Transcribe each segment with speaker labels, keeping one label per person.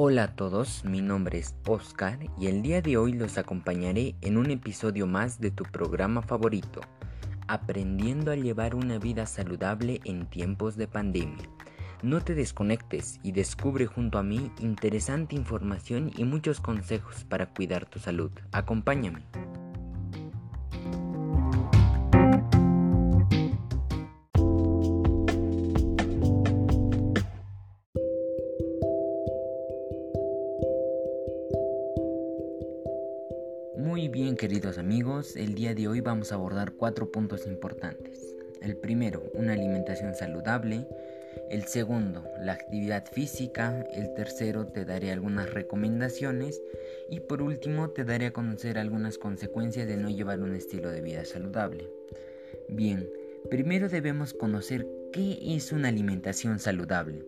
Speaker 1: Hola a todos, mi nombre es Oscar y el día de hoy los acompañaré en un episodio más de tu programa favorito, Aprendiendo a llevar una vida saludable en tiempos de pandemia. No te desconectes y descubre junto a mí interesante información y muchos consejos para cuidar tu salud. Acompáñame. Queridos amigos, el día de hoy vamos a abordar cuatro puntos importantes. El primero, una alimentación saludable. El segundo, la actividad física. El tercero, te daré algunas recomendaciones. Y por último, te daré a conocer algunas consecuencias de no llevar un estilo de vida saludable. Bien, primero debemos conocer qué es una alimentación saludable.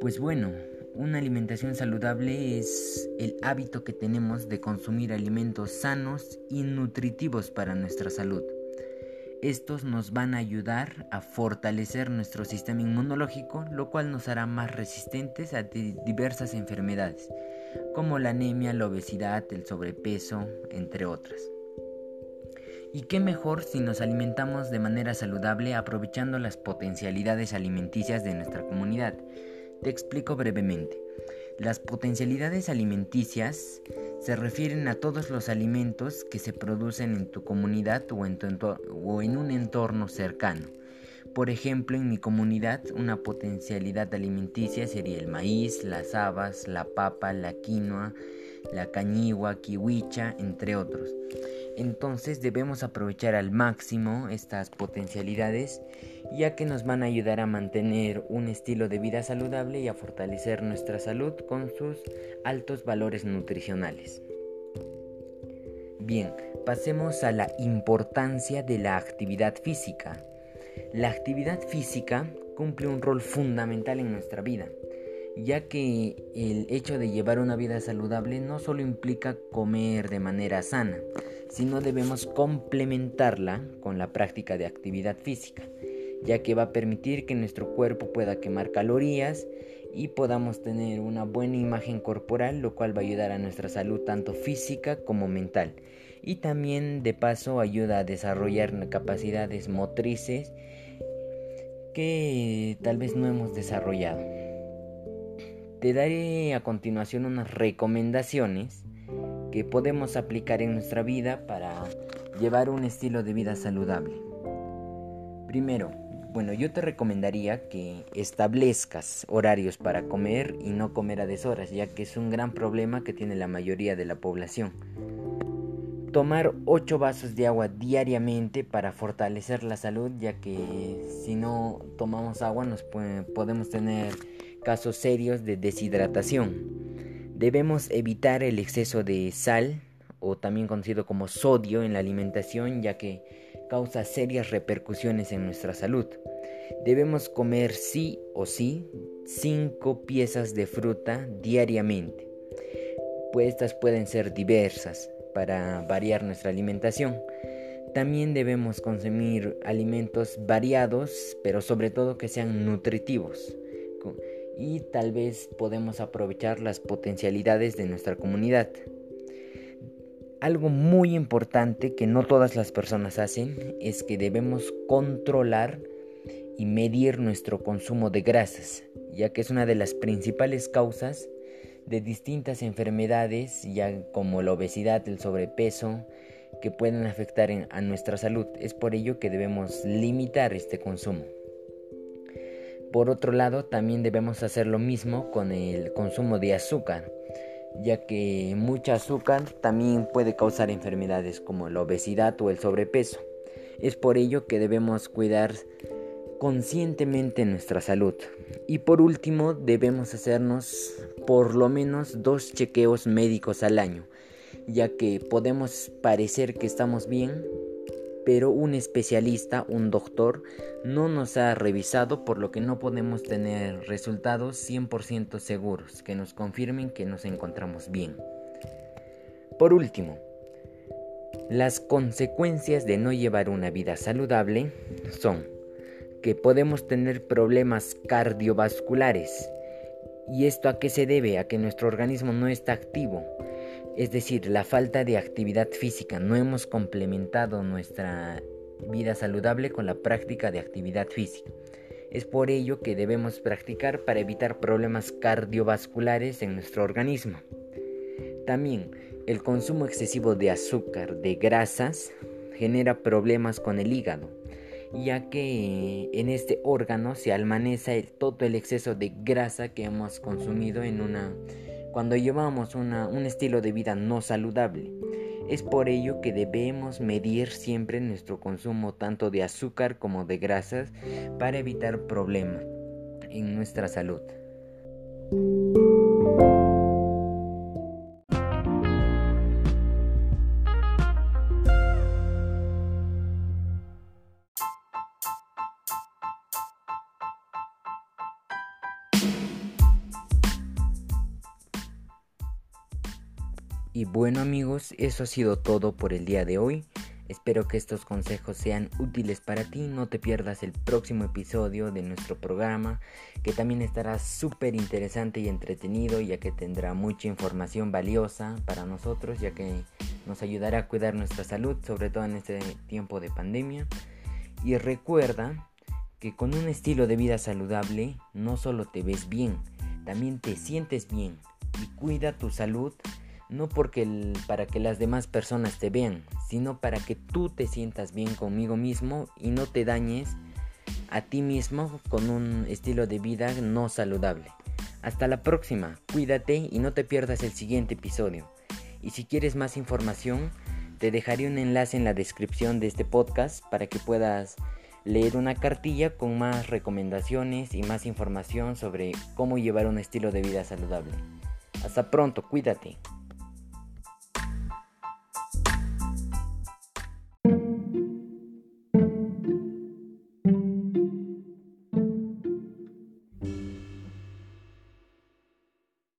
Speaker 1: Pues bueno, una alimentación saludable es el hábito que tenemos de consumir alimentos sanos y nutritivos para nuestra salud. Estos nos van a ayudar a fortalecer nuestro sistema inmunológico, lo cual nos hará más resistentes a diversas enfermedades, como la anemia, la obesidad, el sobrepeso, entre otras. Y qué mejor si nos alimentamos de manera saludable aprovechando las potencialidades alimenticias de nuestra comunidad te explico brevemente. Las potencialidades alimenticias se refieren a todos los alimentos que se producen en tu comunidad o en, un entorno cercano. Por ejemplo, en mi comunidad una potencialidad alimenticia sería el maíz, las habas, la papa, la quinoa, la cañigua, kiwicha, entre otros. Entonces debemos aprovechar al máximo estas potencialidades ya que nos van a ayudar a mantener un estilo de vida saludable y a fortalecer nuestra salud con sus altos valores nutricionales. Bien, pasemos a la importancia de la actividad física. La actividad física cumple un rol fundamental en nuestra vida ya que el hecho de llevar una vida saludable no solo implica comer de manera sana, sino debemos complementarla con la práctica de actividad física, ya que va a permitir que nuestro cuerpo pueda quemar calorías y podamos tener una buena imagen corporal, lo cual va a ayudar a nuestra salud tanto física como mental. Y también de paso ayuda a desarrollar capacidades motrices que tal vez no hemos desarrollado. Te daré a continuación unas recomendaciones que podemos aplicar en nuestra vida para llevar un estilo de vida saludable. Primero, bueno, yo te recomendaría que establezcas horarios para comer y no comer a deshoras, ya que es un gran problema que tiene la mayoría de la población. Tomar 8 vasos de agua diariamente para fortalecer la salud, ya que si no tomamos agua nos podemos tener casos serios de deshidratación. Debemos evitar el exceso de sal o también conocido como sodio en la alimentación ya que serias repercusiones en nuestra salud. Debemos comer sí o sí 5 piezas de fruta diariamente. Pues estas pueden ser diversas para variar nuestra alimentación. También debemos consumir alimentos variados, pero sobre todo que sean nutritivos y tal vez podemos aprovechar las potencialidades de nuestra comunidad. Algo muy importante que no todas las personas hacen es que debemos controlar y medir nuestro consumo de grasas, ya que es una de las principales causas de distintas enfermedades, ya como la obesidad, el sobrepeso, que pueden afectar a nuestra salud. Es por ello que debemos limitar este consumo. Por otro lado, también debemos hacer lo mismo con el consumo de azúcar, ya que mucha azúcar también puede causar enfermedades como la obesidad o el sobrepeso. Es por ello que debemos cuidar conscientemente nuestra salud. Y por último, debemos hacernos por lo menos dos chequeos médicos al año, ya que podemos parecer que estamos bien, pero un especialista, un doctor, no nos ha revisado por lo que no podemos tener resultados 100% seguros que nos confirmen que nos encontramos bien. Por último, las consecuencias de no llevar una vida saludable son que podemos tener problemas cardiovasculares ¿Y esto a qué se debe? A que nuestro organismo no está activo. Es decir, la falta de actividad física. No hemos complementado nuestra vida saludable con la práctica de actividad física. Es por ello que debemos practicar para evitar problemas cardiovasculares en nuestro organismo. También el consumo excesivo de azúcar, de grasas, genera problemas con el hígado, ya que en este órgano se almaneza el, todo el exceso de grasa que hemos consumido en una cuando llevamos un estilo de vida no saludable. Es por ello que debemos medir siempre nuestro consumo tanto de azúcar como de grasas para evitar problemas en nuestra salud. Y bueno amigos, eso ha sido todo por el día de hoy. Espero que estos consejos sean útiles para ti. No te pierdas el próximo episodio de nuestro programa, que también estará súper interesante y entretenido, ya que tendrá mucha información valiosa para nosotros, ya que nos ayudará a cuidar nuestra salud, sobre todo en este tiempo de pandemia. Y recuerda que con un estilo de vida saludable no solo te ves bien, también te sientes bien y cuida tu salud no porque para que las demás personas te vean, sino para que tú te sientas bien conmigo mismo y no te dañes a ti mismo con un estilo de vida no saludable. Hasta la próxima, cuídate y no te pierdas el siguiente episodio. Y si quieres más información, te dejaré un enlace en la descripción de este podcast para que puedas leer una cartilla con más recomendaciones y más información sobre cómo llevar un estilo de vida saludable. Hasta pronto, cuídate.